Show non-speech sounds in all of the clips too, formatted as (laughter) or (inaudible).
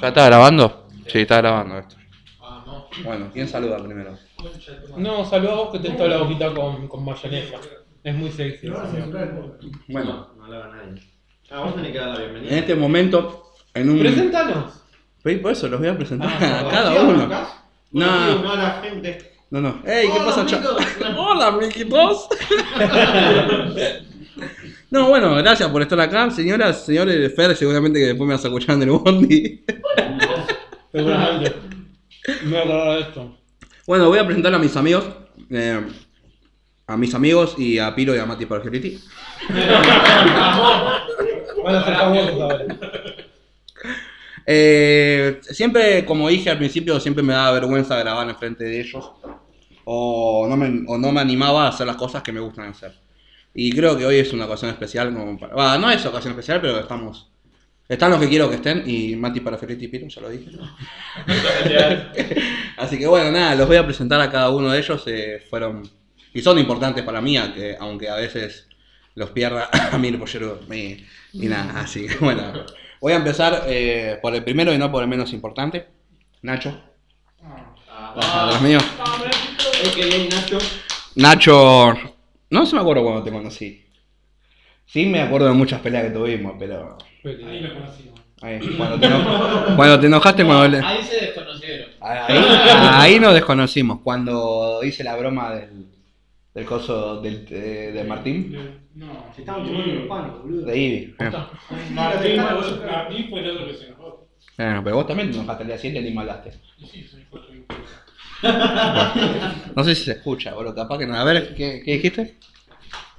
¿Ya está grabando? Sí, está grabando esto. Ah, no. Bueno, ¿quién saluda primero? No, saluda a vos que te toda la boquita con, con mayonesa. Es muy sexy. Bueno, No le haga a nadie. Ah, vos tenés que dar la en bienvenida. este momento, en un... Preséntanos. Sí, Por eso los voy a presentar Ah, a cada ¿Sí, uno. No. Sí, no a la gente. No, no. ¡Ey, qué Hola, pasa, amigos. (laughs) Hola, amiguitos. (laughs) No, bueno, gracias por estar acá, señoras, señores de Fer, seguramente que después me vas a escuchar en el bondi. Seguramente. Me voy a acordar de esto. Bueno, voy a presentar a mis amigos, eh, a mis amigos y a Piro y a Mati Pargeliti. Van a ser famosos ahora. Eh, siempre, como dije al principio, siempre me daba vergüenza grabar enfrente de ellos. O no, me, o no me animaba a hacer las cosas que me gustan hacer. Y creo que hoy es una ocasión especial. Como para- bah, no es ocasión especial, pero estamos. Están los que quiero que estén. Y Mati para y Piro, ya lo dije. (laughs) Así que bueno, nada, los voy a presentar a cada uno de ellos. eh, fueron. Y son importantes para mí, aunque, aunque a veces los pierda (laughs) a mí el pollero. Y, y nada, así que bueno. Voy a empezar eh, por el primero y no por el menos importante. Nacho. Ah, Atrás mío. Es que bien, Nacho. No se me acuerdo cuando te conocí. Sí me acuerdo de muchas peleas que tuvimos, pero. Ahí lo conocimos. ahí, cuando, te eno- (laughs) cuando te enojaste, cuando le- Ahí se desconocieron. Ahí, ahí nos desconocimos. Cuando hice la broma del, del coso del, eh, de Martín. No, Se estaban chupando los panes, boludo. De Ivy. Eh. Martín, Martín fue el otro que se enojó. Bueno, pero vos también te enojaste el día siguiente y hablaste. Y sí, de tu No sé si se escucha, boludo. Capaz que no. A ver, ¿qué, qué dijiste?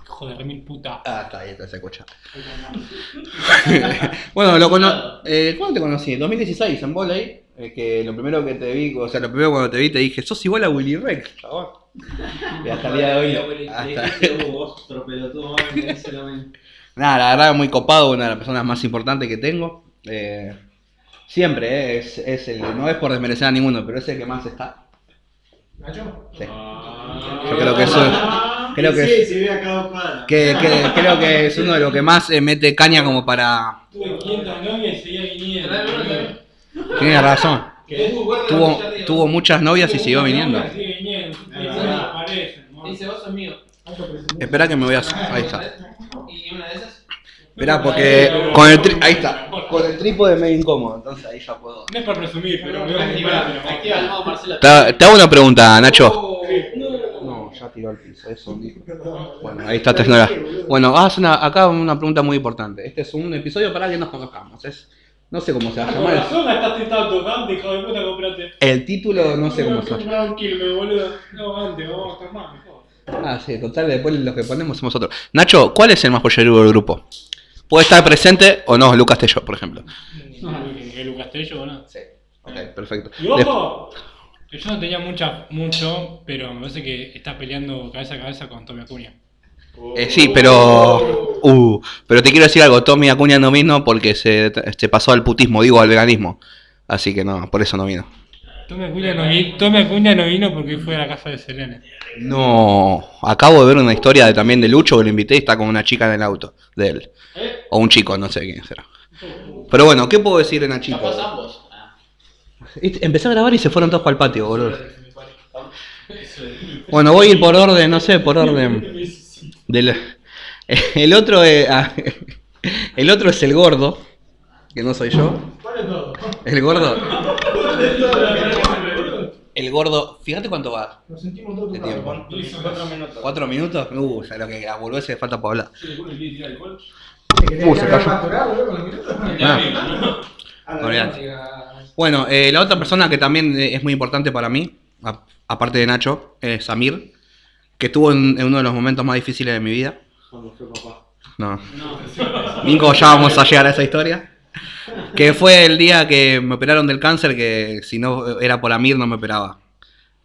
Joder, mil puta. Ah, está ahí, está, se escucha. (laughs) bueno, lo cono eh, ¿cuándo te conocí? En 2016, en volei. eh, que lo primero que te vi, o sea, lo primero cuando te vi te dije, sos igual a Willy Rex, chabón. Y hasta el día de hoy. Nada, la verdad, muy copado, una de las personas más importantes que tengo. Eh, siempre, eh, es, es el, no es por desmerecer a ninguno, pero es el que más está. ¿Nacho? Sí. Ah. Yo creo que eso. Creo que, Sí, se ve que, que- creo que es uno de los que más eh, mete caña como para. Tuve 500 novias y seguía viniendo. Tiene razón. Es muy bueno Tuvo, muchas novias y siguió viniendo. Dice, vos sos mío. Espera que me voy a. Ahí está. ¿Y una de esas? Espera, porque con el tri- ahí está. Con el trípode me incómodo, entonces ahí ya puedo. No es por presumir, pero me Activa, activa el modo Marcelo. Te, te hago una pregunta, Nacho. Oh, No, ya tiró al piso, eso. Bueno, ahí está Tesnora. Bueno, haz una, acá una pregunta muy importante. Este es un episodio para que nos conozcamos. Es, no sé cómo se va a llamar. El título no sé cómo se va a llamar. No, antes, vamos a tomar mejor. Ah, sí, total, después los que ponemos somos otros. Nacho, ¿cuál es el más pollerudo del grupo? Puede estar presente o no, Lucas Tello, por ejemplo. No, que Lucas Tello, ¿no? Sí. Ok, perfecto. Y ojo, que yo no tenía mucha, mucho, pero me parece que está peleando cabeza a cabeza con Tommy Acuña. Eh, sí, pero. Uh, pero te quiero decir algo, Tommy Acuña no vino porque se, se pasó al putismo, digo al veganismo. Así que no, por eso no vino. Tommy Acuña no, vi- Tommy Acuña no vino porque fue a la casa de Selene. No, acabo de ver una historia de, también de Lucho que lo invité y está con una chica en el auto de él. O un chico, no sé quién será. Pero bueno, ¿qué puedo decir de Nachito? Ambos. Ah. Viste, Empecé a grabar y se fueron todos para el patio, boludo. Bueno, voy a ir por orden, no sé, por orden. Del, (laughs) el otro es, ah, (laughs) el otro es el gordo, que no soy yo. El gordo. El gordo, fíjate cuánto va Nos sentimos todos tiempo. Cuatro minutos. ¿Cuatro minutos? Uh, ya lo que a volver se falta para hablar. ¿Te Uh, se cayó. Ah. (laughs) Bueno, eh, la otra persona que también eh, es muy importante para mí, a- aparte de Nacho, es Samir, que estuvo en, en uno de los momentos más difíciles de mi vida. Cuando fue papá. No. Nico, ya vamos a llegar a esa historia. Que fue el día que me operaron del cáncer, que si no era por Amir no me operaba.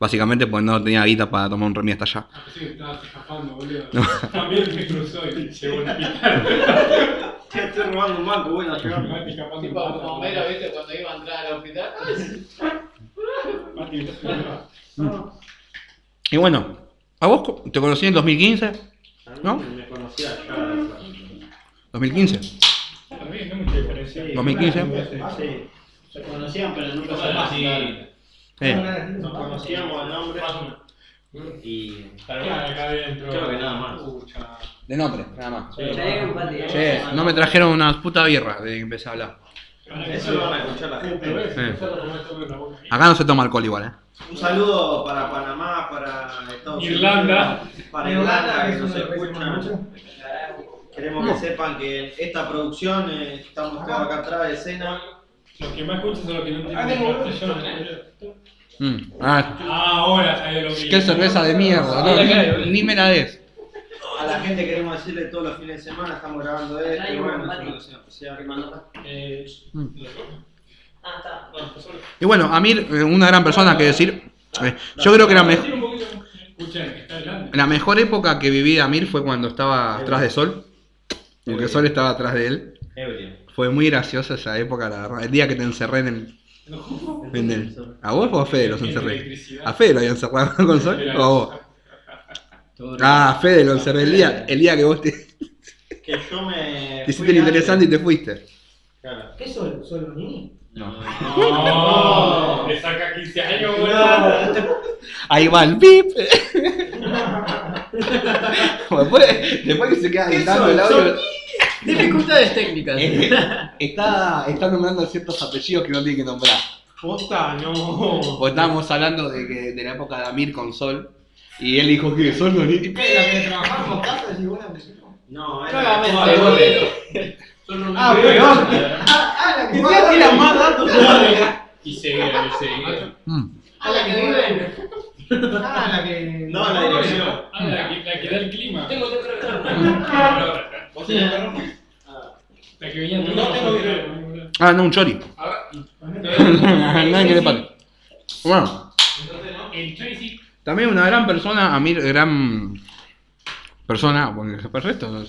Básicamente pues no tenía guita para tomar un remedio hasta allá. Pensé que estabas escapando, boludo. También me cruzó y llegó el hospital. Che, estoy robando un banco, bueno, a llegar. Mati escapando. Tipo, como Homero, ¿viste? Cuando iba a entrar al hospital. Mati. Y bueno, ¿a vos te conocí en 2015? ¿No? Me conocía ya. 2015. Está bien, no diferencia. Sí. 2015. Sí. Se conocían, pero nunca se Sí. conocían. Eh, Nos conocíamos el nombre y. Claro, acá adentro. Creo que nada más. De nombre, nada más. Sí, Che, no me trajeron una puta birra de que empecé a hablar. Eso lo van a escuchar la gente. Sí. Acá no se toma alcohol igual, eh. Un saludo para Panamá, para Estados Irlanda. Unidos, para Irlanda que nos escuchan. Queremos que sepan que esta producción eh, estamos todos acá atrás de escena. Los que más escuchan son los que no Ah, tienen tengo- PlayStation. Mm. Ah, Ah, ahora sabía lo que qué cerveza de mierda, no, ni, ni me la des. A la gente queremos decirle todos los fines de semana estamos grabando esto y bueno, es una ocasión especial. Eh, Mm. Ah, está. bueno, pues Y bueno, Amir, eh, una gran persona que decir. eh, yo creo que la, adelante. la mejor época que viví de Amir fue cuando estaba atrás de Sol. Porque Sol estaba atrás de él. Ebrio. Fue muy graciosa esa época, la verdad. El día que te encerré en el. en el- ¿A vos o a Fede los encerré? ¿A Fede lo habían encerrado con Sol? ¿O a vos? Ah, a Fede lo encerré el día, el día que vos te, te Que yo me. (laughs) hiciste fui el interesante y te fuiste. Claro. ¿Qué sol? ¿Sol Nini? No. No, le saca 15 años, boludo. Ahí va el pip. después, después que se queda gritando el audio. Dificultades técnicas. eh, está, está nombrando ciertos apellidos que no tiene que nombrar. Posta, no. Porque estábamos hablando de, que, de la época de Amir con Sol. Y él dijo que Sol no ni. ¿Qué? ¿La que trabajamos casas y buena No, era. volvemos. (laughs) Ah, peor. (laughs) Ah, la que más más datos. (laughs) Y seguir, y seguir. Mm. Ah, la que vive. Ah, la que. No, la dirección. Ah, la que, la que da el clima. Tengo otro ¿Vos tenés perro? La que venía No tengo Ah, no, un chori. (laughs) Nadie que le pare. Bueno, El también una gran persona, Amir, gran persona, porque el resto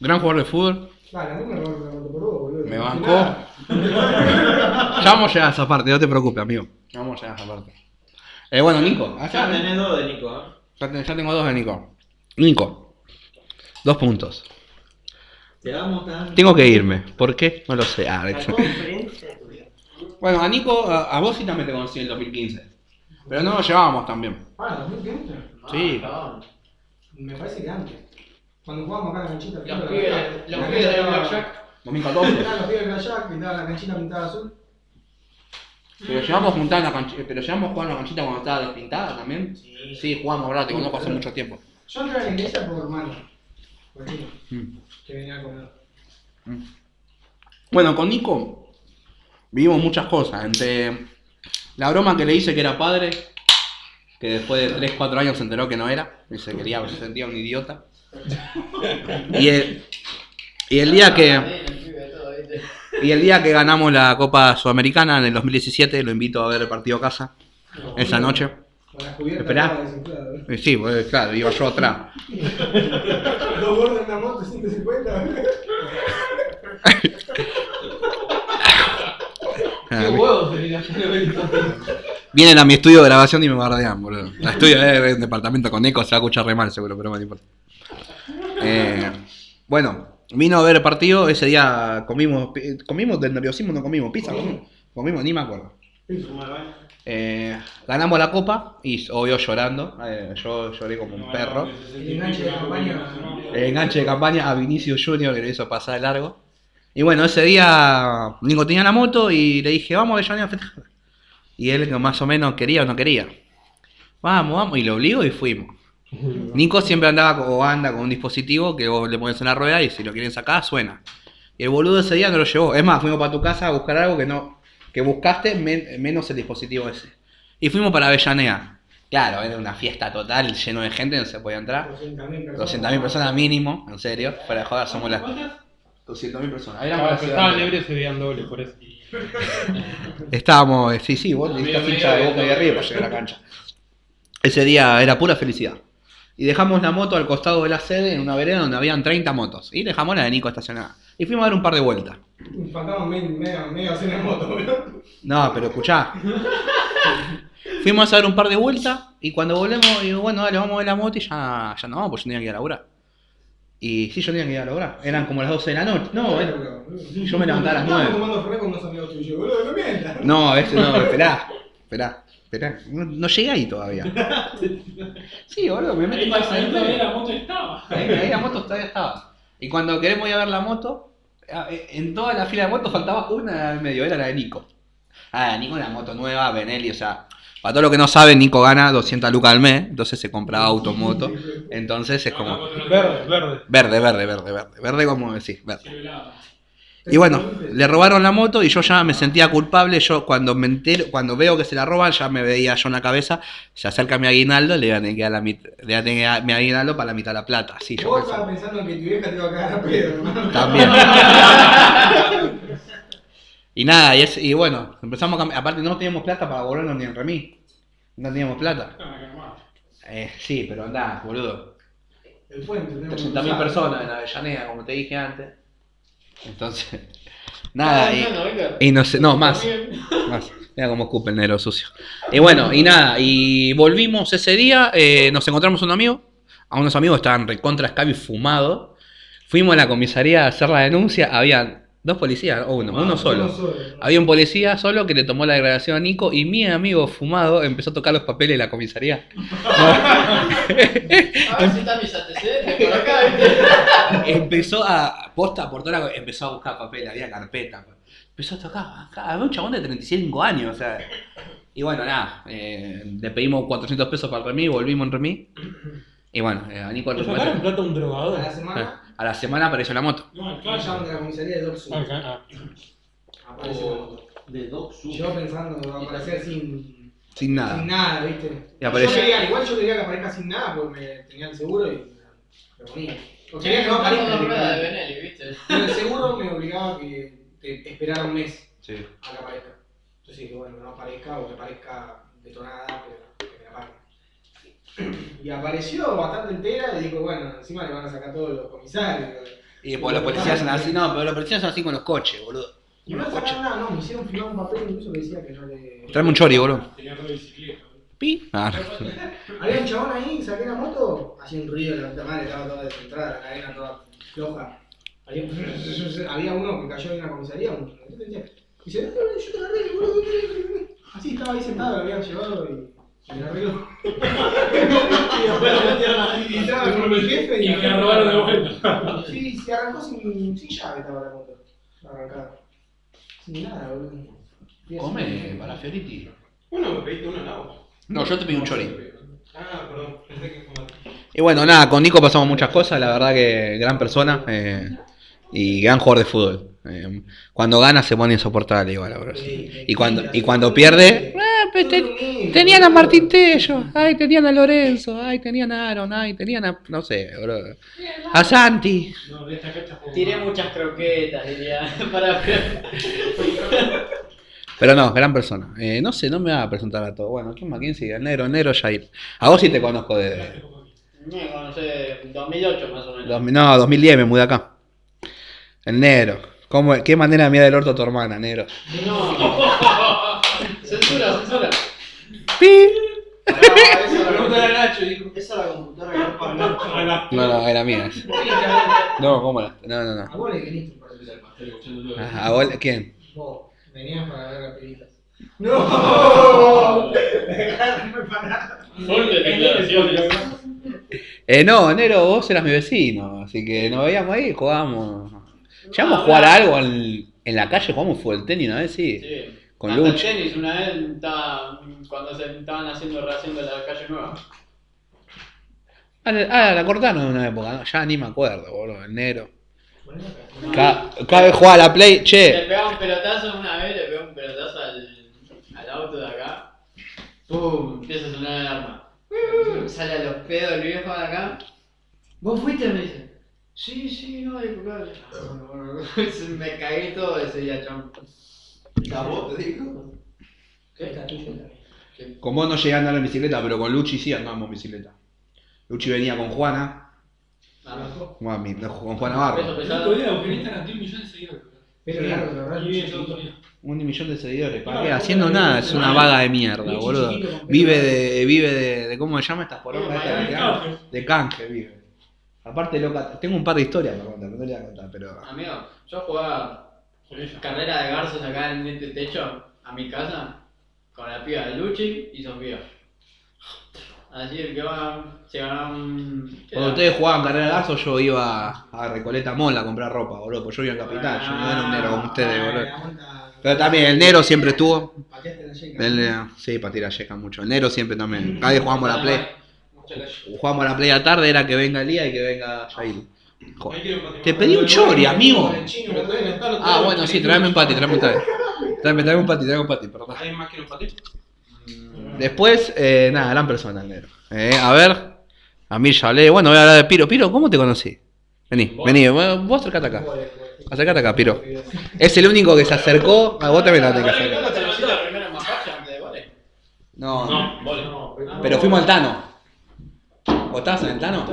gran jugador de fútbol. Vale, me robó por vos, boludo. Me bancó. (laughs) Ya vamos a llegar a esa parte, no te preocupes, amigo. Ya vamos a llegar a esa parte. Eh, bueno, Nico. Ya tenés dos de Nico, ¿eh? Ya, ya tengo dos de Nico. Nico. Dos puntos. Te. Tengo que irme. ¿Por qué? No lo sé. Ah, de bueno, a Nico, a, a vos sí también te conocí en el 2015. Pero no nos llevábamos también. Ah, 2015. Sí. Me parece que antes. Cuando jugábamos acá en la canchita. Los la- pibes la- los la pibes cancha de estaba- Blackjack. 2014. Estaban los pibes de Blackjack, la canchita pintada azul. Pero llevamos a la canchita. Pero llevamos a jugar en la canchita cuando estaba despintada también. Sí, jugamos, verdad, te conozco hace mucho tiempo. Yo entré a la iglesia por hermano. Por Mm. que venía a comer. Bueno, con Nico vivimos muchas cosas. Entre la broma que le hice que era padre, que después de 3-4 años se enteró que no era, y se quería, se sentía un idiota. Y el, y el día que. Y el día que ganamos la Copa Sudamericana en el 2017, lo invito a ver el partido a casa, esa noche. La Esperá. ¿eh? Sí, pues, claro, iba yo atrás. Moto, 150. Ah, huevos sería. Vienen a mi estudio de grabación y me bardean, boludo. El estudio es un departamento con eco, se va a escuchar re mal seguro, pero no me importa. Eh, bueno, vino a ver el partido, ese día comimos, comimos del nerviosismo, no comimos, pizza, comimos, comimos, ni me acuerdo. Eh, ganamos la copa y obvio llorando, eh, yo lloré como un perro. El enganche de campaña. El enganche de campaña a Vinicius Junior que le hizo pasar de largo. Y bueno, ese día Nico tenía la moto y le dije, vamos a Avellaneda a festejar. Y él más o menos quería o no quería. Vamos, vamos, y lo obligo y fuimos. Nico siempre andaba o anda con un dispositivo que vos le pones en la rueda y si lo quieren sacar suena. Y el boludo ese día no lo llevó. Es más, fuimos para tu casa a buscar algo que no que buscaste men- menos el dispositivo ese. Y fuimos para Avellaneda. Claro, era una fiesta total, lleno de gente, no se podía entrar. 200.000 personas. 200.000 personas mínimo, en serio. Fuera de joder, somos las 200.000 personas. Éramos la estaban se veían doble, por eso. (laughs) Estábamos, sí, sí, vos le diste hincha de boca y de arriba para llegar a la cancha. Ese día era pura felicidad. Y dejamos la moto al costado de la sede en una vereda donde habían 30 motos. Y dejamos la de Nico estacionada. Y fuimos a dar un par de vueltas. Faltaban medio, medio, medio hacer en moto, boludo. No, pero escuchá. Fuimos a dar un par de vueltas y cuando volvemos, digo, bueno, dale, vamos a ver la moto y ya, ya no vamos, porque yo tenía que ir a laburar. Y sí, yo tenía que ir a lograr. Eran como las 12 de la noche. No, era- yo me levantaba a las Estábamos nueve. tomando fernet con unos amigos tuyos, boludo, no. No, a veces no, esperá, esperá, esperá. No, no llegué ahí todavía. (laughs) Sí, boludo, me meto para ahí todavía la moto estaba. Ahí, ahí la moto todavía estaba. Y cuando queremos ir a ver la moto, a- en toda la fila de motos faltaba una al medio, era la de Nico. Ah, Nico una moto nueva, Benelli, o sea, para todo lo que no saben, Nico gana 200 lucas al mes, entonces se compra auto, moto, entonces es como Verde, verde. verde, verde, verde, verde, verde como decís, verde. Y bueno, le robaron la moto y yo ya me sentía culpable. Yo cuando me entero, cuando veo que se la roban, ya me veía yo en la cabeza. Se acerca mi aguinaldo, le voy a tener que dar la mit- le voy a tener que dar mi aguinaldo para la mitad de la plata. Sí, yo Vos pensaba. estabas pensando que tu vieja te iba a cagar a pedo, hermano. También. (laughs) y nada, y, es- y bueno, empezamos a cambiar. Aparte, no teníamos plata para volvernos ni en remis. No teníamos plata. Ah. Eh, sí, pero andá, boludo. El puente, tenemos que 300.000 cruzar. personas en Avellaneda, como te dije antes. Entonces, (laughs) nada. Ah, y- no, venga. y no sé, no, más. (laughs) Más. Mira cómo escupe el negro sucio. Y bueno, y nada, y volvimos ese día, eh, nos encontramos un amigo, a unos amigos estaban recontra escabi fumados. Fuimos a la comisaría a hacer la denuncia, habían dos policías, o uno, uno solo. Uno solo. Había un policía solo que le tomó la declaración a Nico y mi amigo fumado empezó a tocar los papeles de la comisaría. (laughs) A ver si están mis antecedentes por acá, empezó a, posta por toda la- empezó a buscar papeles, había carpeta. Empezó a tocar, había un chabón de 35 años, o sea. Y bueno, nada, eh, le pedimos 400 pesos para el remis, volvimos en remis. Y bueno, eh, a Nico ¿Le sacaron plata a un drogador? A la semana, a la semana apareció la moto. No, llaman claro. de la comisaría de Doxu. Ah, ah. Aparece la moto. De Doc Sur. Yo pensando aparecer sin, Sin sin nada. nada, ¿viste? Y apareció. Yo quería, igual yo quería que aparezca sin nada porque me tenía el seguro y me ponía. O quería que no aparezca de. Benelli, ¿viste? Pero el seguro me obligaba a que, que esperara un mes Sí. a que aparezca. Entonces dije, bueno, que no aparezca o que aparezca detonada, pero que me la paguen. Y apareció bastante entera y dijo, bueno, encima le van a sacar todos los comisarios. Y pues los policías son así, no, pero los policías son así con los coches, boludo. Y no sacaron nada, no, me hicieron firmar un papel incluso que decía que no le... Tráeme un chori, boludo. Tenía rueda de bicicleta. Pi. Ah, (laughs) Había un chabón ahí, saqué la moto, hacía un ruido, la puta madre estaba toda descentrada, la cadena toda floja. Había, (laughs) había uno que cayó en una comisaría, un y dice, yo te arreglo, boludo. Así estaba ahí sentado, lo habían llevado y, y la arreglo. y después lo metieron ahí, y estaba con mi jefe Y y me la robaron de vuelta. Sí, se arrancó sin, sin llave estaba la moto, arrancada. Sin nada, boludo. Come para Fioriti. Uno me pediste uno en agua. No, yo te pedí un chori. Ah, perdón, pensé que fue Y bueno, nada, con Nico pasamos muchas cosas, la verdad que gran persona eh, y gran jugador de fútbol. Eh, cuando gana se pone insoportable igual, ahora sí. Y cuando, y cuando pierde, ah, pues te- tenían a Martín Tello, ay, tenían a Lorenzo, ay, tenían a Aaron, ay, tenían a, no sé, bro, a Santi. No, de esta fecha jugó Tiré mal. muchas croquetas, diría. (laughs) Para Pero no, gran persona. Eh, no sé, no me va a presentar a todo. Bueno, ¿quién más? ¿Quién sigue? El negro, el negro Jair. A vos sí te conozco de... No, no sé, 2008 más o menos. dos- no, 2010 me mudé acá. El negro. ¿Cómo, ¿Qué manera mía del orto a tu hermana, negro? No. (laughs) censura, censura. ¡Pi! Pregúntale a Nacho, dijo. Esa es la computadora que no para Nacho. No, no, era mía. esa. No, ¿cómo la? No, no, no. A vos le viniste para empezar. Ah, ¿A vos? ¿Quién? Vos venías para ver las pelitas. ¡No! Dejarme parar. Fuerte declaraciones. Eh, no, negro, vos eras mi vecino. Así que nos veíamos ahí y jugábamos. Llegamos a jugar a algo en, en la calle, jugamos fútbol tenis una vez, sí. Sí. Con Lucho. tenis, una vez estaba, cuando se estaban haciendo rehaciendo la calle nueva. Ah, la- ah, la cortaron en una época, ¿no? ya ni me acuerdo, boludo, el negro. Cada, cada vez jugaba a la play, Le che. pegaba un pelotazo una vez, le pegaba un pelotazo al, al auto de acá. ¡Pum! Empieza a sonar el arma. Sale a los pedos el viejo de acá. ¿Vos fuiste? Me dice. Sí, sí, no, bueno. (laughs) Me cagué todo ese día, chamo. ¿A vos te tuya también. Con vos no llegué a andar en bicicleta, pero con Luchi sí andamos en bicicleta. Luchi venía con Juana. Juan- mi- con Juana Peso Barro. El pesado. Pero largo, la verdad. Y vive en Estados Unidos. Un millón de seguidores, ¿para qué? Haciendo nada, es una vaga de mierda, boludo. Vive de, vive de, de ¿cómo se llama esta poronga esta que De canje. De canje vive. Aparte, loca, tengo un par de historias para contar, no te voy a contar, pero. Amigo, yo jugaba carrera de garzos acá en este techo, a mi casa, con la piba de Luchi y Sofía. Así el que va, se ganaban. ¿qué Cuando era? ustedes jugaban carrera de gaso, yo iba a Recoleta Mall a comprar ropa, boludo, porque yo iba en Capital, yo no era un negro como ustedes, Ah, boludo. Pero también, el negro siempre estuvo. Pateaste la yeca. El, eh, sí, para tirar yeca mucho. El negro siempre también. Cada vez jugamos a la play. Jugamos a la play a tarde, era que venga Elías y que venga Jair. Joder. Te pedí un chori, amigo. Ah, bueno, sí, tráeme un pati, tráeme un pati. Tráeme, tráeme un pati, tráeme un pati, perdón. ¿Hay más que un patito? Después, eh, nada, gran persona negro. Eh, a ver, a mí ya hablé. Bueno, voy a hablar de Piro. Piro, ¿cómo te conocí? Vení, vení, vos vos acercate acá. Acercate acá, Piro. Es el único que se acercó. A vos también la tenés que acercar. ¿Te levantó la primera mapacha antes de goles? No, no. No, Pero fuimos al Tano. ¿O estabas en el Tano?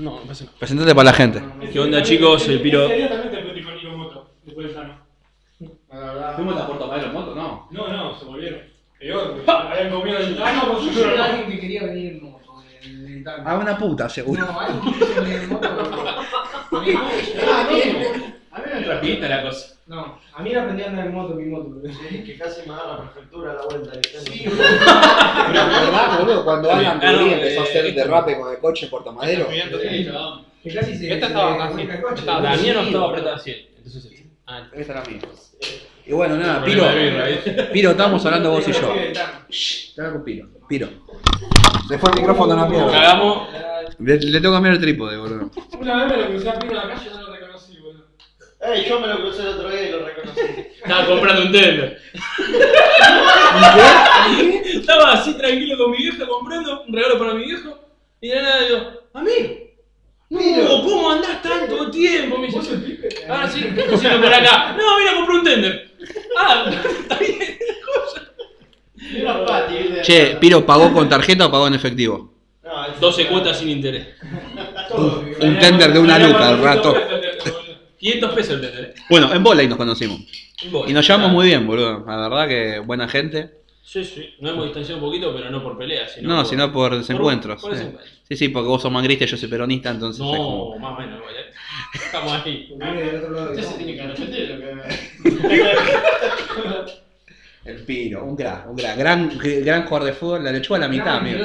No, no pasa nada. Presentate para la gente. ¿Qué onda, chicos? Soy Piro. Ese día también te metí con Nico Moto, después. La verdad. ¿Fuimos a Puerto Madero en moto? No. No, no, se volvieron. Peor, porque habían comido el Tano con Yo era alguien que quería venir en moto. A una puta, seguro. No, alguien que quiso venir en moto. (laughs) me Rapidita la cosa. No, a mí me aprendí a andar en moto, mi moto. pero- Sí, que casi me da la prefectura a la vuelta. Sí, ¿Pero verdad, boludo? Cuando Alan Rubí empezó a hacer derrape con el coche en Puerto Madero. Que casi se. Esta estaba le casi. vuelca el coche. Estaba- La mía no estaba apretada así. Entonces, este. Ah, Esta era mía. Y bueno, nada, Piro. Piro, estábamos hablando vos y yo. Shh, te con Piro. Piro. Se fue el micrófono a la mierda. Cagamos. Le, le tengo que cambiar el trípode, boludo. Una vez me lo crucé a Pino en la calle no lo boludo. Ey, yo me lo crucé el otro día y lo reconocí. Estaba comprando un tender. Estaba así tranquilo con mi vieja comprando un regalo para mi viejo. Y de la nada digo, amigo. No, ¿cómo andás tanto tiempo? Me dice, ah, sí, ¿qué estás haciendo por acá? No, vine a comprar un tender. Ah, (laughs) está bien. Che, Piro, ¿pagó con tarjeta o pagó en efectivo? No, es- 12 cuotas sin interés. (laughs) Todo, Un tender de una luca al rato. 500 pesos el eh. Bueno, en volei nos conocimos. Y nos llevamos muy bien, boludo. La verdad que buena gente. Sí, sí. Nos hemos distanciado un poquito, pero no por peleas, sino No, por... sino por desencuentros. por sí. desencuentros. Sí, sí, porque vos sos mangrista y yo soy peronista, entonces es como... No, más o menos, igual, eh. Estamos ahí. (laughs) Usted se tiene que arrepentir lo que El Piro, un crack, un crack. Gran, gran jugador de fútbol, la lechuga a la mitad, amigo. (laughs)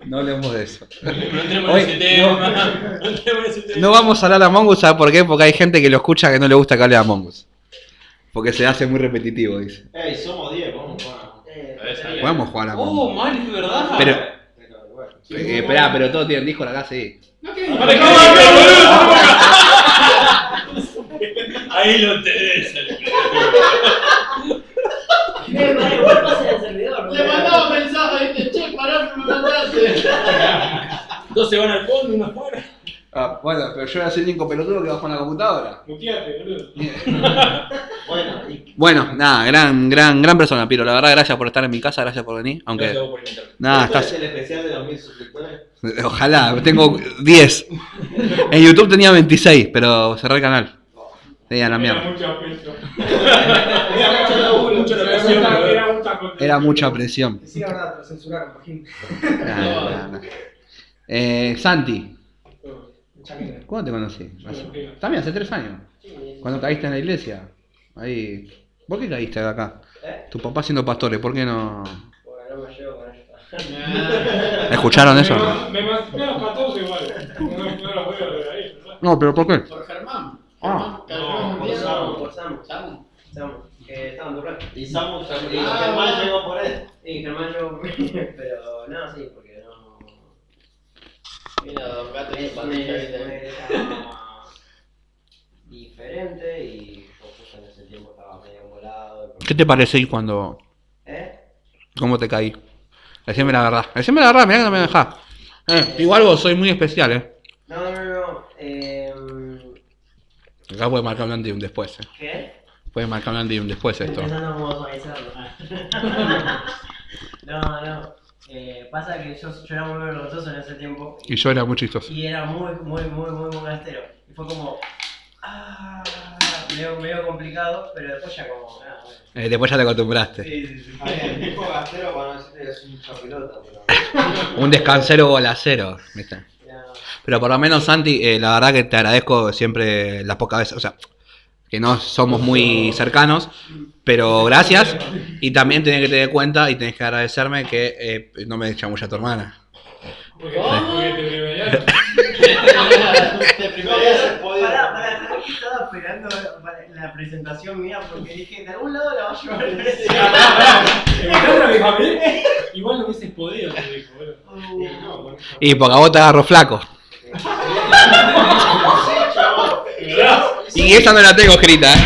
No, No hablemos de eso. no entremos Hoy- en ese tema. No entremos en ese tema. No vamos a hablar de Among Us, ¿sabes por qué? Porque hay gente que lo escucha que no le gusta que hable de Among Us. Porque se hace muy repetitivo, dice. Ey, somos 10, vamos a jugar. Podemos jugar a Among Us. Oh, mal, es verdad. Pero, Pero bueno. eh, esperá, pero todos tienen disco acá, sí. ¿cómo hablar, boludo? Ahí lo tenés. Eh, pasa el servidor. Le mandaba mensaje, viste, che, pará, me mandaste. (laughs) Dos se van al fondo, uno afuera. Ah, bueno, pero yo era el único pelotudo que bajó en la computadora. Muteate, boludo. (laughs) Bueno, y Bueno, nada, gran, gran, gran persona, Piro. La verdad, gracias por estar en mi casa, gracias por venir. Aunque, Gracias a por invitarme. nada, ¿esto estás. es el especial de 2000 suscriptores? Ojalá, tengo 10. En YouTube tenía 26, pero cerré el canal. Tenía la Era mierda. (laughs) Era Mucha presión. Era mucha contenido. Era mucha presión. Sí, la verdad, lo censuraron, Pajín. Nah, nah, nah. Eh, Santi. ¿cuándo te conocí? Hace- También hace tres años. Cuando caíste en la iglesia. Ahí. ¿Por qué caíste de acá? ¿Eh? Tu papá siendo pastores, ¿por qué no? Porque no me llevo con esto. ¿Escucharon eso? Me, me imaginé a los 14 igual. No, no los voy a ver ahí, ¿verdad? No, pero ¿por qué? Por Germán. Ah. Por. Samu, por Samu. Samu. Samu, que estaba en Durán. Y Samu y Ah, Germán llegó por él. Y Germán llegó por mí, (laughs) pero no, sí, porque no. Mira, Don Gato y pandilla, diferente y justo en ese tiempo estaba medio volado. ¿Qué te parece ir cuando... ¿Eh? ¿Cómo te caí? Decime la verdad. Decime la verdad, mirá que no me dejás. Eh, igual vos soy muy especial, eh. No, no, no. Eh, Acá puede marcar un antes y un después, eh. ¿Qué? Puede marcar un antes y un después esto. Estoy pensando cómo organizarlo. (laughs) no, no. Eh, pasa que yo, yo era muy vergonzoso en ese tiempo Y yo era muy chistoso. y era muy, muy, muy, muy, muy gastero. Y fue como. Ah, medio, medio complicado, pero después ya como. ah, bueno. Eh, después ya te acostumbraste. Sí, sí, sí. A ver, el viejo gastero para no decirte que es un chapelota, pero. (laughs) Un descansero bolacero, ¿viste? Pero por lo menos, Santi, eh, la verdad que te agradezco siempre las pocas veces, o sea, que no somos muy cercanos, pero gracias. Y también tenés que tener cuenta y tenés que agradecerme que eh, no me chamulla tu hermana. Porque, porque te privilegiaron. Te No, primero. ya se (laughs) podía. Pará, pará, ¿sabés que estaba esperando la presentación mía? Porque dije, de algún lado la va a llevar el ¿Escuchaste (laughs) a mi familia? Igual no hubieses podido, te dijo. Uh, bueno. Y porque a vos te agarro flaco. Y esa no la tengo escrita, ¿eh?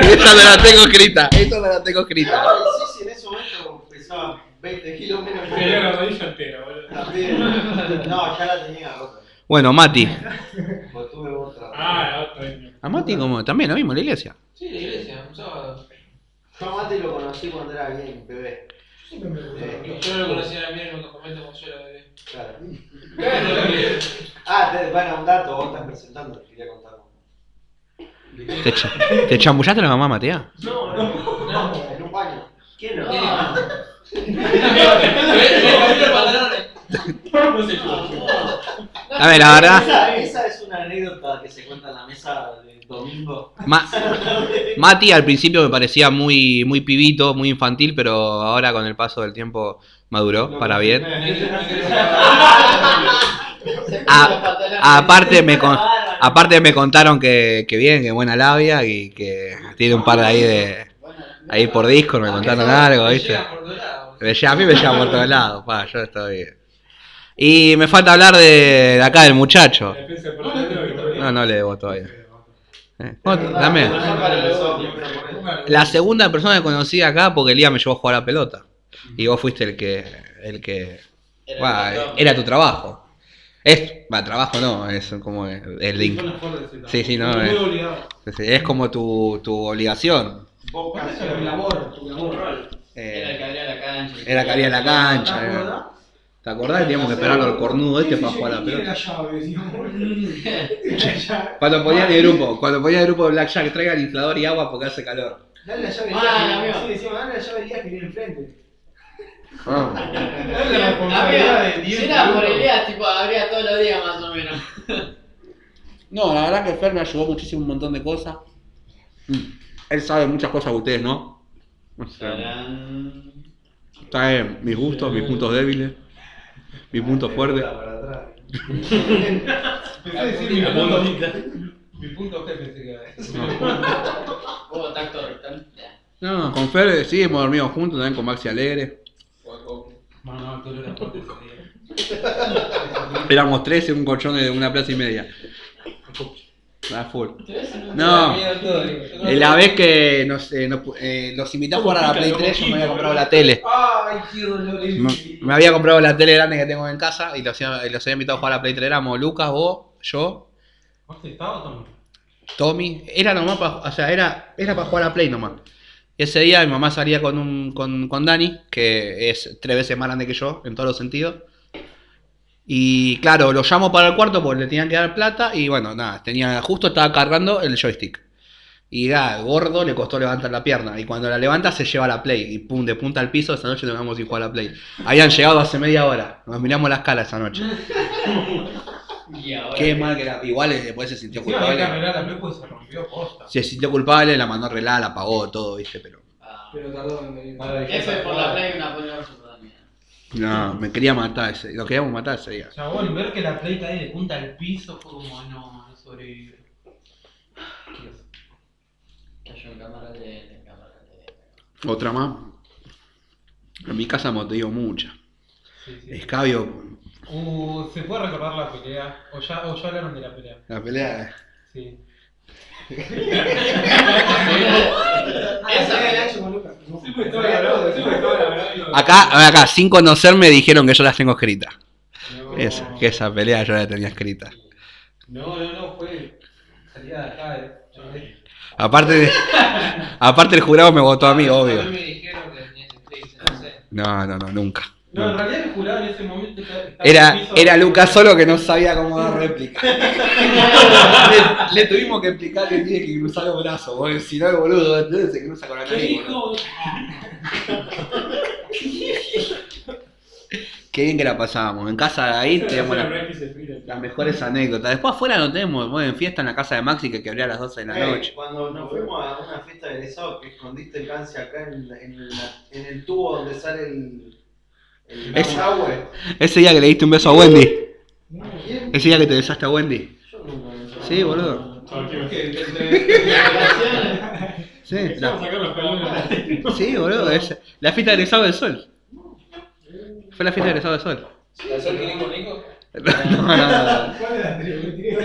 (laughs) Esa no la tengo escrita. Esa no la tengo escrita. Sí, sí, en ese momento pesaba 20 kilos menos Tenía la rodilla entera, boludo. No, ya la tenía rota. Bueno, Mati. Pues tuve otra. Ah, la otra vez. A Mati como también lo mismo en la iglesia. Sí, la iglesia, un sábado. Yo a Mati lo conocí cuando era bien bebé. Me. Eh, Yo no lo conocía a mí en los campamentos como yo bebé. Claro. Ah, te, bueno, un dato, vos estás presentando, te quería contar. ¿Te, ¿te chambullaste a la mamá, Matías? No, no, no, en un baño. ¿Quién no? No. No sé yo. A ver, la verdad. Esa, esa es una anécdota que se cuenta en la mesa domingo. Ma- Mati al principio me parecía muy, muy pibito, muy infantil, pero ahora con el paso del tiempo maduró para bien. Ah, pantalones. Aparte me, con- aparte me contaron que, que bien, que buena labia y que tiene un par de ahí de ahí por Discord, me contaron algo, Me ¿viste? a mí me llama por todos lados, pa, yo estoy bien. Y me falta hablar de, de acá del muchacho. No, no le debo todavía. Eh, ¿cómo te- dame. Empezó, La segunda persona que conocí acá porque Elías me llevó a jugar a la pelota. Y vos fuiste el que. el que. Era Bueno, el patrón. era tu trabajo. Es. Va, trabajo no, es como el link. Sí, sí, no, eh. sí, Es como tu, tu obligación. Tu labor, tu labor. Era el que Eh, abría la cancha. era que había la ¿Te cancha. ¿Te acordás que teníamos que esperarlo al cornudo este para jugar a la ¿Quién pelota? (laughs) Cuando ponían el grupo, cuando ponían el grupo de Blackjack, traigan inflador y agua porque hace calor. Dale la llave Ah. Sí, decíamos, dale la llave Elías que viene enfrente. Ah. (laughs) Es la responsabilidad de Amigo, 10 si era por minutos. Elías, tipo, abría todos los días más o menos. (laughs) No, la verdad que Fer me ayudó muchísimo un montón de cosas. Mm. Él sabe muchas cosas que ustedes no. O sea, sabe mis gustos, mis puntos débiles, Para atrás. (laughs) Pensé decir mi punto. Mi punto G pensé que era. (laughs) Hubo tacto rectal. No, con Fer eh, sí, hemos dormido juntos también con Maxi Alegre. No, fuerte. Éramos tres en un colchón de una plaza y media. Ah, full. No. Eh, la vez que nos, eh, nos eh, los invité a jugar a la Play 3, yo me había comprado la tele. Me, me había comprado la tele grande que tengo en casa y los, había- los había invitado a jugar a la Play 3. Éramos Lucas, vos, yo, ¿Estaba Tommy? Tommy. Era nomás para, o sea, era, era para jugar a Play nomás. Y ese día mi mamá salía con, un, con, con Dani, que es tres veces más grande que yo en todos los sentidos. Y claro, lo llamo para el cuarto porque le tenían que dar plata y bueno, nada, tenía, justo estaba cargando el joystick. Y nada, gordo le costó levantar la pierna. Y cuando la levanta se lleva la play. Y pum, de punta al piso, esa noche nos vamos sin jugar a la play. Habían llegado hace media hora. Nos miramos las caras esa noche. (laughs) Y ahora. Qué mal que era. Igual eh, después se sintió culpable. la Play se rompió posta. Se sintió culpable, la mandó a arreglar, la pagó, todo, viste, pero. Ah. Pero tardó en venir. F por la play, una No, me quería matar ese. Lo queríamos matar ese día. Chabón, ver que la Play cae de punta al piso fue como, no, no sobrevive. Dios. Cayó en cámara de, de cámara de. Otra más. En mi casa hemos tenido muchas. Sí, sí. Escabio, Uh, ¿Se puede recordar la pelea? ¿O ya, o ya hablaron de la pelea? la pelea. Sí. Acá, acá, sin conocerme, dijeron que yo las tengo escritas. no. Esa, que esa pelea yo la tenía escrita. No, no, no, fue salida de acá. eh. Aparte, de- aparte el jurado me votó a mí, obvio. No, no, no, nunca. No, en realidad el jurado en ese momento Era, era Lucas solo que no sabía cómo dar réplica. (laughs) le, le tuvimos que explicar que tiene que cruzar los brazos, porque si no el boludo entonces se cruza con la ¿Qué nariz. dijo? Qué bien que la pasábamos. En casa de ahí teníamos la- las mejores anécdotas. Después afuera no tenemos, bueno, en fiesta en la casa de Maxi que quebría a las 12 de la Eh, noche. Cuando nos fuimos a una fiesta de egresado que escondiste el ganse acá en, en, la- en el tubo donde sale el, el Es- desagüe. Ese día que le diste un beso a Wendy. Ese día que te besaste a Wendy. Sí, boludo. Sí, la- sí boludo. es la fiesta de egresado del sol. Fue la fiesta de egresado del sol. ¿La sol que dijo Nico? (laughs) No, no, no. ¿Cuál es la anterior?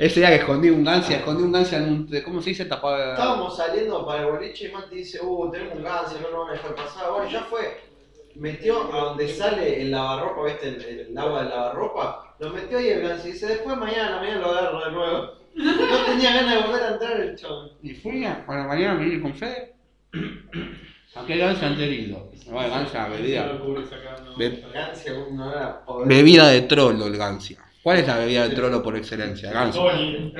Ese día que escondí un gancia, escondí un gancia en un. ¿Cómo se dice? Tapado. Estábamos saliendo para el boliche y Mati dice, uh, tenemos un ganse, no lo van a dejar pasar. Bueno, ya fue. Metió a donde sale el lavarropa, ¿viste? El, el agua del lavarropa. Lo metió ahí el ganse y dice, después mañana, mañana lo agarro de nuevo. No tenía ganas de volver a entrar el chabón. Y fui a, para mañana me vine con Fede. ¿A qué gancia han tenido? No, el gancia, bebida. Be- Ganse no era poder. Bebida de trolo, el gancia. ¿Cuál es la bebida de trolo por excelencia? Gancia. El.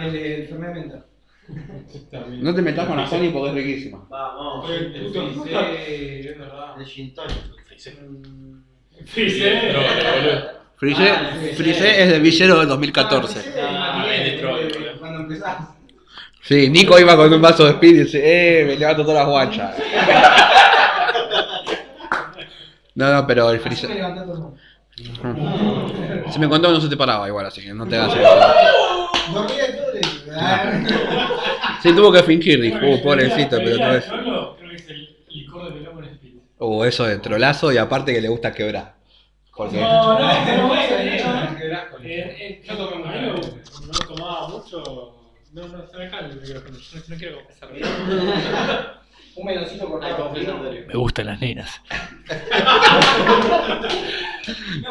No te metas con la Sony porque es riquísima. Vamos, El el puto Frise, Frise, es verdad. el gin tonic. Frise. Frise, Ah, sí, Frise es de Villero del 2014. Ah, sí, Ah, es. Cuando empezás. Sí, Nico iba con un vaso de speed y dice, eh, me levanto todas las guachas. (laughs) No, no, pero el me el mundo. Si me contó no se te paraba igual, así que no te hagas eso. Sí, tuvo que fingir, dijo, uh, pobrecito, pero que es el licor de melón con Uh, eso de trolazo y aparte que le gusta quebrar. Porque No, no, (laughs) pero bueno, Qué eh, eh, tomé no, no tomaba mucho. No, no, se me cae el micrófono. No, no quiero. (laughs) Un meloncito cortado. Me gustan las nenas. (laughs)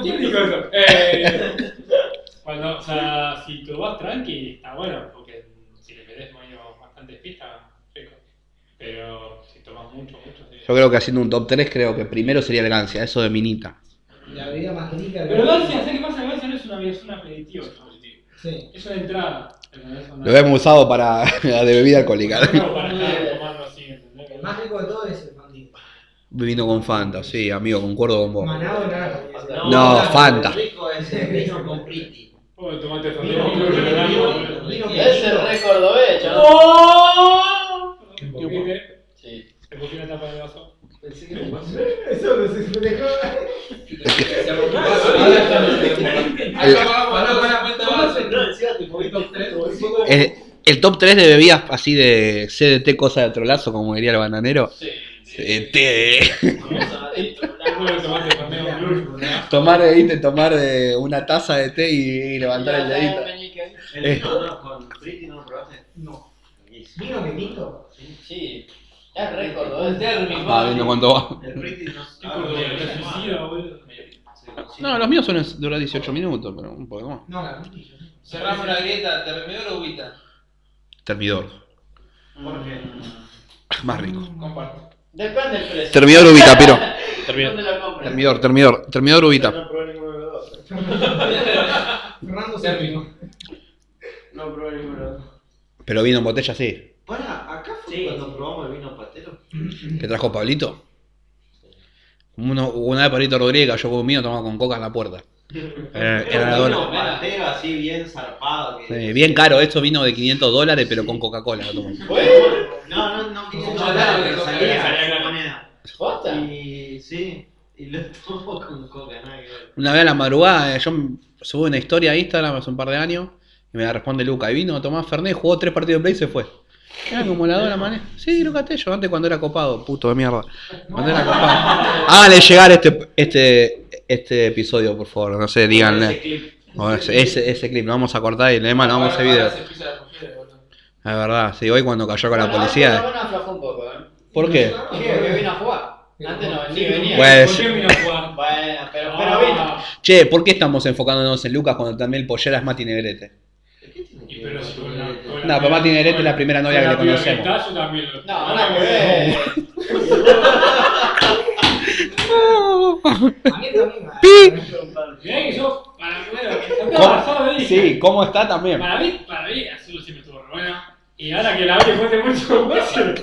¿Quién dijo eso? Eh, Cuando, o sea, si tú vas tranqui, está bueno, porque si le metes medio bastante pista. Pero si tomas mucho, mucho, sí. yo creo que haciendo un top 3 creo que primero sería el Gancia, eso de Minita. La bebida más rica. Pero Gancia, ¿sabes qué pasa? Gancia no es una es un aperitivo. Sí. Es una entrada. Lo hemos usado para (laughs) de bebida alcohólica. No para estar tomando así, ¿entendés? El más rico de todo es el Fantino. Vino con Fanta, sí, amigo, concuerdo con vos. Manado naranja. No, Fanta. El rico es el vino con Pretty. Oh, tomate Fanta. Es el querido. re cordobés, chaval. ¡Oh! ¿Te pusiste- Sí. te pusiste la tapa de vaso? Pensé que me pasó. Eso no se dejó. se rompió la El- top 3. El, el top 3 de bebidas así de CDT, cosa de trolazo, como diría el bananero. Sí. De Blue. Tomar, ¿viste? Tomar de una taza de té y, y levantar el dedito. El vino no, con Pretty no lo probaste. No. ¿Vino querido? Sí. Es re cordobés. térmico. Ah, viendo cuánto va. El no los míos suelen durar 18 minutos, pero un poco más. No. Cerramos la grieta, ¿termidor o uvita? Termidor. ¿Por qué? Más rico. Comparto. Depende del precio. Termidor ubita, piro. ¿Dónde lo compras? Termidor, termidor. Termidor ubita. No probé ninguno de los dos. Fernando Térmico. No probé ninguno de los dos. Pero vino en botella sí. Para, acá fue Sí, cuando sí. probamos el vino patero. ¿Qué trajo Pablito? Uno, una vez Pablito Rodríguez cayó conmigo tomaba con coca en la puerta. (laughs) Era, era la un dona. vino patero así bien zarpado. Que... Sí, bien caro, esto vino de 500 dólares, pero con Coca-Cola. No, no, no, quise No, chorar, no, pero no, salía, salía caro. moneda. Y sí, y lo tomo con coca, nada que ver. Una vez a la madrugada, eh, yo subí una historia a Instagram hace un par de años y me la responde Luca. Y vino Tomás Fernet, jugó tres partidos de play y se fue. Era como la dona manera. Sí, Luca Tello, antes cuando era copado, puto de mierda. Cuando era copado. Háganle llegar este, este, este episodio, por favor. No sé, díganle. O ese, ese, ese clip, lo vamos a cortar y le mandamos ese video. Ahora Es se pisa la mujer, boludo. verdad, sí, hoy cuando cayó con la policía. ¿eh? ¿Por qué? Porque vino a jugar. Antes no, venía. Bueno. ¿Por qué vino a jugar? Bueno, pero, pero vino. Che, ¿por qué estamos enfocándonos en Lucas cuando también el pollera es Mati Negrete? Y pero si con la- con la- No, pero Mati Negrete es la primera novia que le conocemos. yo también lo- No, que yo, para bueno, que ¿Cómo? Sí, ¿cómo está también? Para mí, para mí, azul siempre estuvo re bueno. Y ahora que la vi después de mucho (laughs) veces.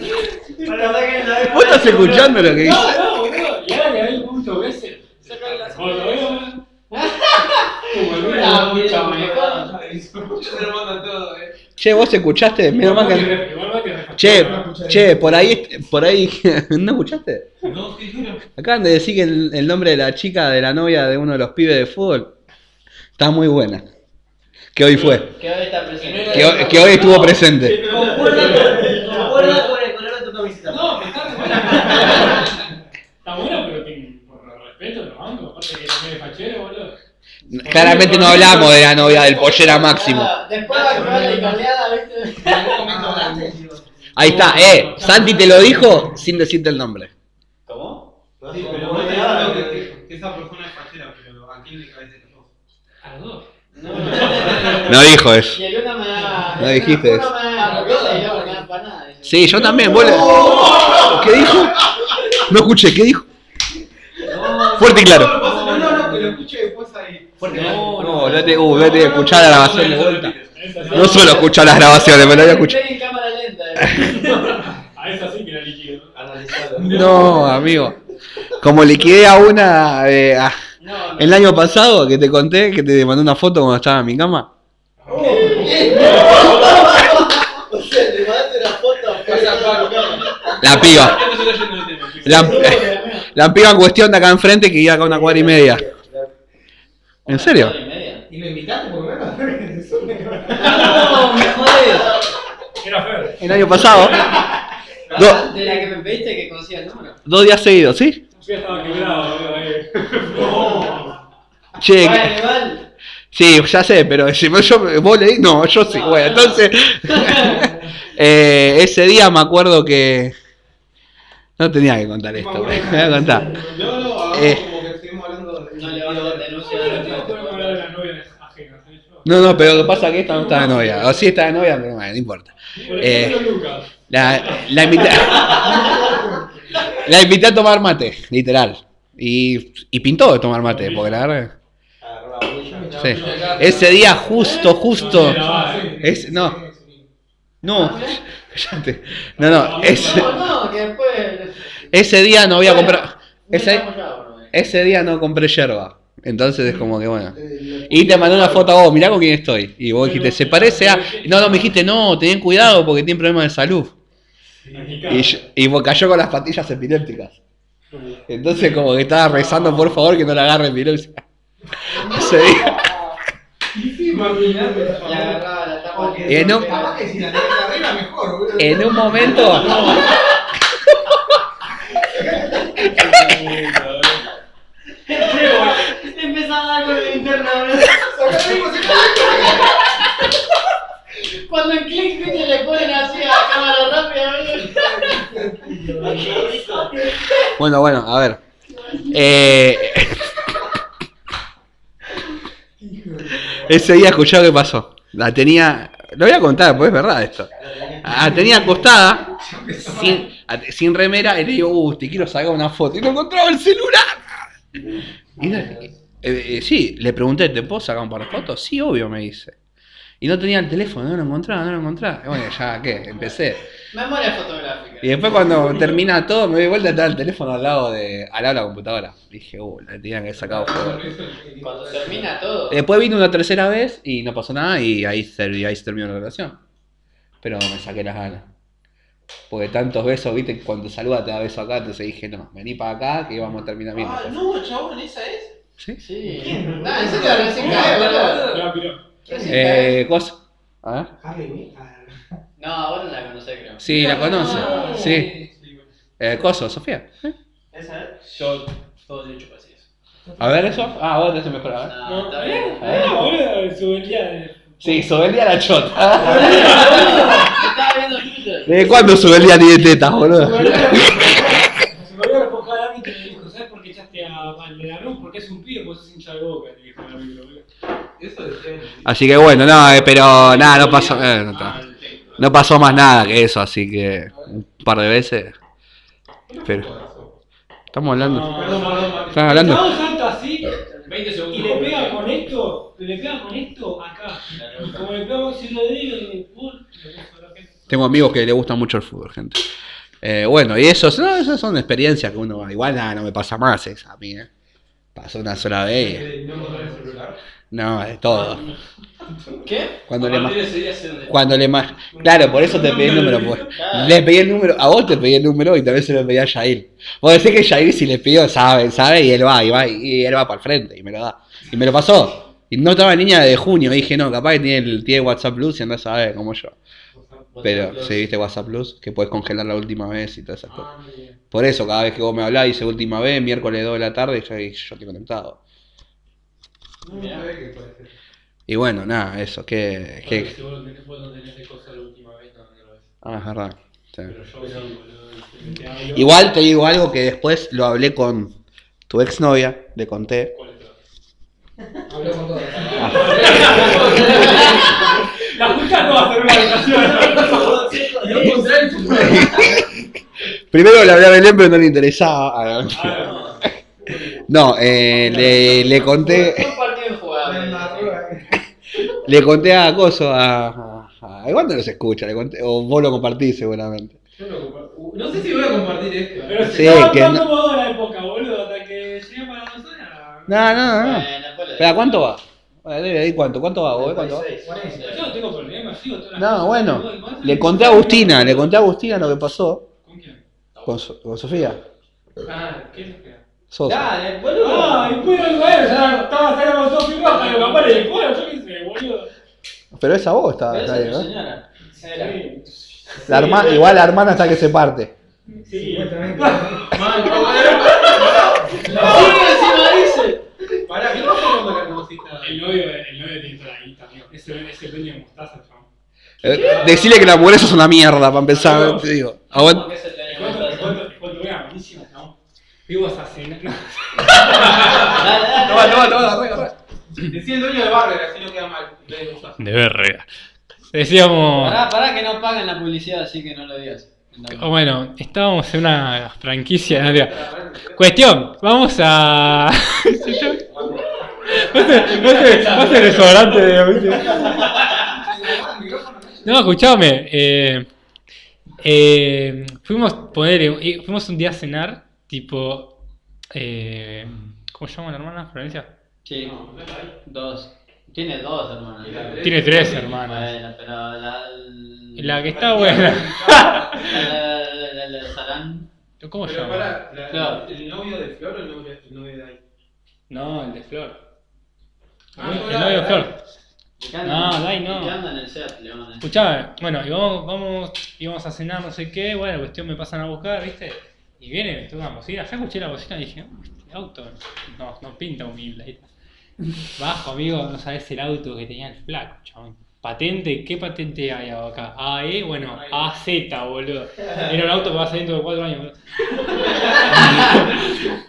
Para que la (laughs) ¿Vos estás escuchando lo que dice? No, no, boludo. Y ahora que la vi muchas veces. Cuando veo. Como el Ah, bueno. mucho mejor. Eh. Che, vos escuchaste, menos mal que... Che, che, por ahí, por ahí, ¿no escuchaste? No. Acaban de decir que el, el nombre de la chica de la novia de uno de los pibes de fútbol está muy buena. Que hoy fue. Que hoy está presente. Que hoy, que hoy estuvo presente. Concuerda con el color de tu camiseta. No, está buena. Está buena, pero por respeto lo banco. Aparte que también es fachero, boludo. Claramente no hablamos de la novia del pollera máximo. Después va a acabar la italiana, ¿viste? Ahí está, eh. Santi te lo dijo sin decirte el nombre. ¿Cómo? Sí, pero vos te diciendo que, que, que esa persona es fachera, pero ¿a quién le caes de los dos? A los dos. No. No dijo eso. Y el uno me da. No dijiste eso. el. Sí, yo también. ¿vos le- ¿Qué dijo? No escuché, ¿qué dijo? Fuerte y claro. No, no, no, que lo escuche después ahí. No, No, no te, uh, no te escuchar la grabación de vuelta. No suelo escuchar las grabaciones, me lo voy a escuchar. En cámara lenta. eh. A esa sí que la liquido. No, amigo. Como liquidé a una eh, ah, No, no. el año pasado que te conté que te mandé una foto cuando estaba en mi cama. O sea, le mandaste una foto a Pablo. La piba. La, la piba en cuestión de acá enfrente que iba acá una cuadra y media. ¿En serio? Y media. ¿Y lo invitaste por lo menos? No, me jodes. Era feo. El año pasado. (laughs) Do- De la que me pediste que conocía el número. dos días seguidos, ¿sí? Yo estaba quebrado, boludo. ahí. Che, Bueno, igual. sí, ya sé, pero si vos- yo, vos le di, no, yo sí, bueno, entonces, (laughs) eh, ese día me acuerdo que, no tenía que contar esto, me (laughs) voy a contar. No, no, hagamos Eh. como que seguimos hablando de. No le a hablar de las novias ajenas. ¿eh? No, no, pero lo que pasa es que esta no está de novia, o sí está de novia, pero bueno, no importa. Por Eh. La, la invité, la invité a tomar mate, literal, y, y pintó de tomar mate, porque la verdad, sí. Ese día justo, justo, es, no, no, cállate. no, no, ese, No, no, que después. ese día no había comprado, No ese, ese día no compré yerba, entonces es como que bueno. Y te mandé una foto a vos, mirá con quién estoy. Y vos dijiste, se parece a. No, no, me dijiste, no, ten cuidado porque tiene problemas de salud. Y, yo- y vos cayó con las patillas epilépticas. Entonces, como que estaba rezando, por favor, que no le agarre epilepsia. (laughs) Ese día. Le agarraba la tapa. Y en mejor, boludo. en un momento. (laughs) Empezaba a dar con la linterna, bro. Cuando en click viste, le ponen así a la cámara rápida. Bueno, bueno, a ver. Eh, (laughs) ese día escuchado qué pasó. La tenía. Lo voy a contar, pues es verdad esto. La tenía acostada, sin, sin remera, y le digo, uh, te quiero sacar una foto. Y no encontraba el celular. Eh, eh, sí, le pregunté, ¿te puedo sacar un par de fotos? Sí, obvio, me dice. Y no tenía el teléfono, no lo encontraba, no lo encontraba. Y bueno, ya, ¿qué? Empecé. Memoria fotográfica. Y después cuando termina todo, me doy vuelta y está el teléfono al lado de, al lado de la computadora. Dije, uh, la tenían que haber sacado. Cuando termina todo. Después vino una tercera vez y no pasó nada y ahí y ahí se terminó la relación. Pero me saqué las ganas. Porque tantos besos, viste, cuando saluda te da beso acá, entonces dije, no, vení para acá que íbamos a terminar bien. Ah, no, chabón, esa es. ¿Sí? Sí. No, en serio, recién cae, cae. Eh, cosa. A ver. Ah, No, vos no la conocés, creo. Sí, la conoce. Sí. Eh, coso, Sofía. ¿Eh? ¿Esa es? Yo, todo de hecho, casi eso. A ver eso. Ah, vos te se mejor, a ver. No, está bien. Ah, boludo, su el día de. Sí, Sobelia la chota. (laughs) Estaba viendo Twitter. ¿Desde cuándo Sobelia ni de tetas, boludo? Se me olvidó refocar a mí que me dijo, ¿sabes por qué a Valderano? Porque es un pibe, pues es hincha de boca, te dijo el. Eso decía. Así que bueno, no, eh, pero nada, no pasó, eh, no, el no pasó más nada que eso, así que un par de veces. Pero estamos hablando. No, Perdón, perdón. Están hablando. No, salta así, 20 segundos. Y le pega con esto, le pega con esto acá. Como le pega si lo digo, y ¡pum! le dejo la gente. Tengo amigos que les gusta mucho el fútbol, gente. Eh, bueno, y eso, no, esas son experiencias que uno. Igual nada, no me pasa más esa a mí, ¿eh? Pasó una sola vez. y- ¿No el celular? No, es todo. ¿Qué? Cuando A le, ma- de cuando le ma- Claro, por eso te pedí el número. pues. Le pedí el número, a vos te pedí el número y también se lo pedí a Jair. Vos decís que Jair si le pidió, sabe, sabe, y él va, y va, y él va para el frente, y me lo da. Y me lo pasó. Y no estaba en línea de junio, dije, no, capaz que tiene, el, tiene WhatsApp Plus y andás a ver como yo. Pero, si viste WhatsApp Plus, que puedes congelar la última vez y todas esas cosas. Por eso, cada vez que vos me hablás, dice última vez, miércoles 2 de la tarde, y yo, yo estoy conectado. Mirá. ¿Qué puede ser? Y bueno, nada, eso, que... Que... Vos no tenés de cosa la última vez, no, no lo ves. Ah, es verdad. sí. Pero yo sí, boludo. y te hablo- Igual te digo algo que después lo hablé con tu exnovia, le conté. ¿Cuál es? Habló con todo. (laughs) (laughs) (laughs) La junta no va a ser una habitación. (laughs) Primero le hablé a Belén, pero no le interesaba. Ah, no. (laughs) No, eh, le, le conté, ¿Qué partido jugaba? (laughs) le conté a Coso, a, a, a- igual no los escucha, le conté, o vos lo compartís seguramente. Yo no comparto. No sé si voy a compartir esto. Pero Sí, si estaba que no- la época, boludo, hasta que llegué para la zona. No, no, no. Bueno, lo ¿cuánto va? Bueno, debe ir cuánto, ¿cuánto va, vos? ¿Cuánto? Yo no tengo problema, sigo todas las No, cosas, bueno, le conté a Agustina, le conté a Agustina lo que pasó ¿Con quién? con, So- con Sofía. Ah, ¿qué que Sosa. Dale, boludo. Ah, y después algo de eso, ya estaba saliendo con Roja, lo capaz le dijo, yo qué sé, boludo. Pero esa voz está, Pero ¿no? señora. Sí, La herma- igual la hermana está que se parte. sí. Supuestamente. (laughs) Mal, (laughs) no, Sí, encima dice. Pará, ¿qué pasó cuando? El novio, el novio tiene toda la guita, amigo. Ese, ese dueño de mostaza, chabón. Eh, decirle que la mujer es una mierda para empezar, te digo. Aguant- ¿Cómo que que te hacer? cuento, te cuento, era buenísimo, chabón. Fuimos a cenar. No. Dale, dale. Toma, toma, toma, agarrá. Decía el dueño de barrio, así no queda mal. en vez de. De verga. Decíamos. Pará, pará que no paguen la publicidad, así que no lo digas. No. Bueno, estábamos en una franquicia. no, digo. Cuestión, vamos a. (laughs) (laughs) ¿Vos te- vos te- vos te restaurante de. No, escuchame. Eh, eh, fuimos poner, eh, fuimos un día a cenar, tipo. Eh, ¿Cómo se llama la hermana? Florencia. Sí, dos. Tiene dos hermanas. Tiene tres hermanas. Bueno, pero la. La que está buena. La, la, la, la, la Salán. ¿Cómo se llama? ¿el novio de Flor o el novio, el novio de ahí? No, el de Flor. Ah, el novio de Flor. No, Dai no. ¿Qué anda en el decir. Escuchame, bueno, y vamos, vamos, íbamos a cenar, no sé qué, bueno, cuestión me pasan a buscar, ¿viste? Y viene, me toca una bocina, ya escuché la bocina y dije, "Oh, este auto no, no pinta humilde. Bajo, amigo, no sabes el auto que tenía el flaco, chabón. Patente, ¿qué patente hay acá? AE, bueno, AZ, boludo. Era un auto que va a salir dentro de cuatro años, boludo. (laughs)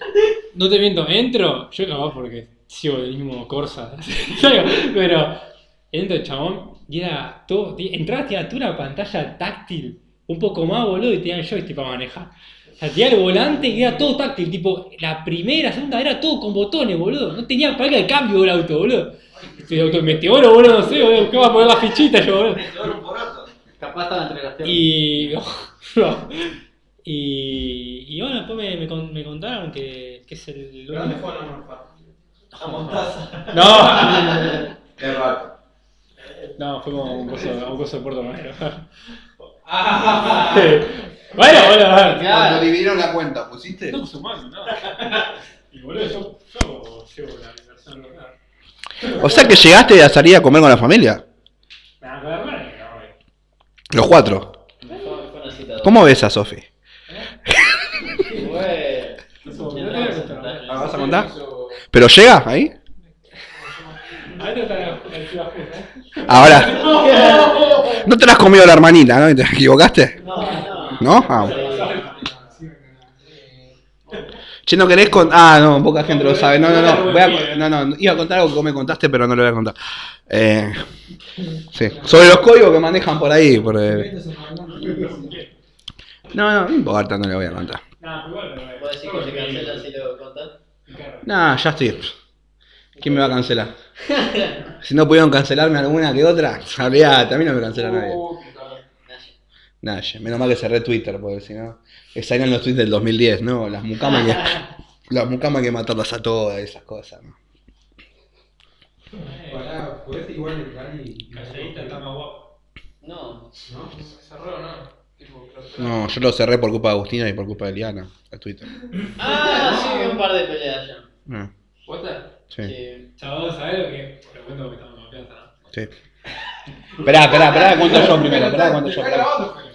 No te miento, entro, yo capaz porque sigo el mismo Corsa, (laughs) pero entro el chabón y era todo, entraste a una pantalla táctil, un poco más boludo y tenía el joystick para manejar. O sea, tenía el volante y era todo táctil, tipo, la primera, segunda era todo con botones, boludo. No tenía palanca de cambio el auto, boludo. Este auto meteoro, boludo, no sé, boludo, ¿qué va a poner la fichita yo, boludo? Capaz estaba entre las. Y. (laughs) y. Y bueno, después me, me, me contaron que, que es el. ¿Pero dónde fue a la? A Mostaza. No, (laughs) Qué raro. no, fuimos a un coso, a un coso de Puerto Madero. Ah, (laughs) bueno, bueno, a ver. Claro. dividieron la cuenta, ¿pusiste? No sumando, no. Y boludo, yo, yo llevo la inversión local. O sea que llegaste a salir a comer con la familia. Con la hermana que no, güey. Los cuatro. ¿Cómo ves a Sofi? (laughs) ¿Ah, vas a contar? ¿Pero llega ahí? Ahora. No te la has comido la hermanita, ¿no? ¿Te equivocaste? No, no. ¿No? Ah. Che, ¿no querés con...? Ah, no, poca gente lo sabe. No, no, no. Voy a... No, no. Iba a contar algo que vos me contaste, pero no lo voy a contar. Eh... Sí. Sobre los códigos que manejan por ahí. Por, eh, No, no, no importa, no le voy a contar. Nada, pero pero, ¿Puedo decir que se cancela si lo contás? Nah, ya estoy. ¿Quién me va a cancelar? (laughs) Si no pudieron cancelarme alguna que otra, (laughs) olvídate, a mí no me cancela nadie. Uh. Nadie. Menos mal que cerré Twitter, porque si no. Esa eran los tweets del 2010, ¿no? Las mucamas que. (laughs) Las mucamas que matarlas a todas, esas cosas, ¿no? Pará, podés igual entrar y. Calladita está más guapo. No. ¿No? Cerró, ¿no? No, yo lo cerré por culpa de Agustina y por culpa de Liana, a Twitter. Ah, sí, vi un par de peleas ya. Ah, ¿Posta? sí, Sí. Chavos, ¿sabés lo que? Te cuento porque estamos en confianza, ¿no? sí. Esperá, esperá, esperá, cuento yo primero, esperá, cuento yo. Esperá.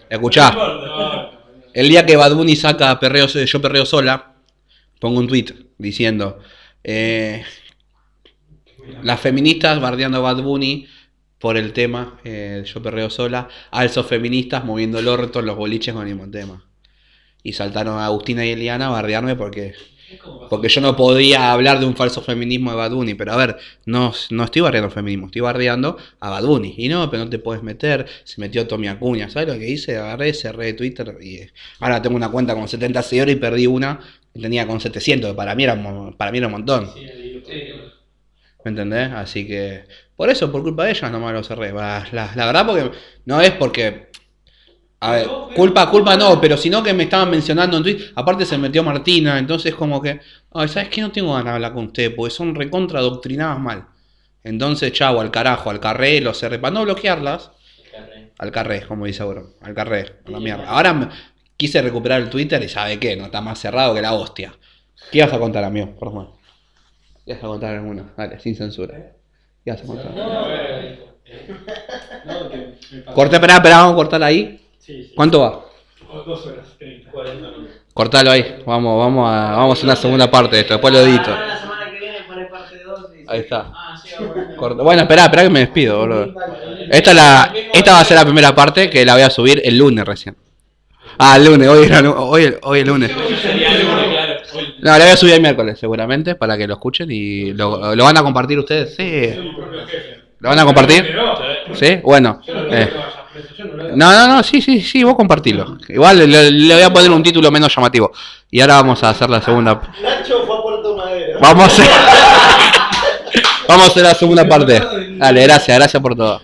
Escuchá. El día que Bad Bunny saca perreo, Yo Perreo Sola, pongo un tweet diciendo: eh, Las feministas bardeando a Bad Bunny por el tema eh, Yo Perreo Sola, alzos feministas moviendo el orto los boliches con el mismo tema. Y saltaron a Agustina y Eliana a bardearme porque, porque yo no podía hablar de un falso feminismo de Bad Bunny. Pero a ver, no, no estoy bardeando feminismo, estoy bardeando a Bad Bunny. Y no, pero no te puedes meter. Se metió Tommy Acuña. ¿Sabes lo que hice? Agarré, cerré Twitter y eh, ahora tengo una cuenta con 70 seguidores y perdí una que tenía con 700. que Para mí era, para mí era un montón. Sí. ¿Me entendés? Así que por eso, por culpa de ellas, nomás lo cerré. Va, La, la verdad, porque no es porque. A ver, culpa, culpa no, pero sino que me estaban mencionando en Twitter. Aparte se metió Martina, entonces como que. Ay, ¿sabes qué? No tengo ganas de hablar con usted, porque son recontra adoctrinadas mal. Entonces, chavo, al carajo, al carré, lo cerré. Para no bloquearlas, Carré. al carré, como dice Auro. Al carré, a la mierda. Ahora me- quise recuperar el Twitter y ¿sabe qué? No está más cerrado que la hostia. ¿Qué ibas a contar, amigo? Perdón. ¿Qué ibas a contar alguna? Dale, sin censura. ¿Qué ibas a contar? (laughs) No, eh. Corté, esperá, esperá, vamos a cortar ahí. Sí, sí. ¿Cuánto va? Dos horas, 30. 40 minutos. Cortalo ahí. Vamos, vamos a, vamos a hacer una segunda parte de esto, después lo edito. Ahora la semana que viene pone parte 2 y Ahí está. Ah, sí, bueno. Bueno, esperá, esperá que me despido, boludo. Esta, es la, esta va a ser la primera parte que la voy a subir el lunes recién. Ah, el lunes, hoy, era, hoy, hoy el lunes. Hoy. No, la voy a subir el miércoles seguramente para que lo escuchen y lo, lo van a compartir ustedes. Sí. ¿Lo van a compartir? Pero, Sí, bueno. eh. no lo No, no, sí, sí, sí, vos compartilo. Igual le, le voy a poner un título menos llamativo. Y ahora vamos a hacer la segunda. Nacho fue a Puerto Madero. Vamos a (laughs) vamos a hacer la segunda parte. Dale, gracias, gracias por todo.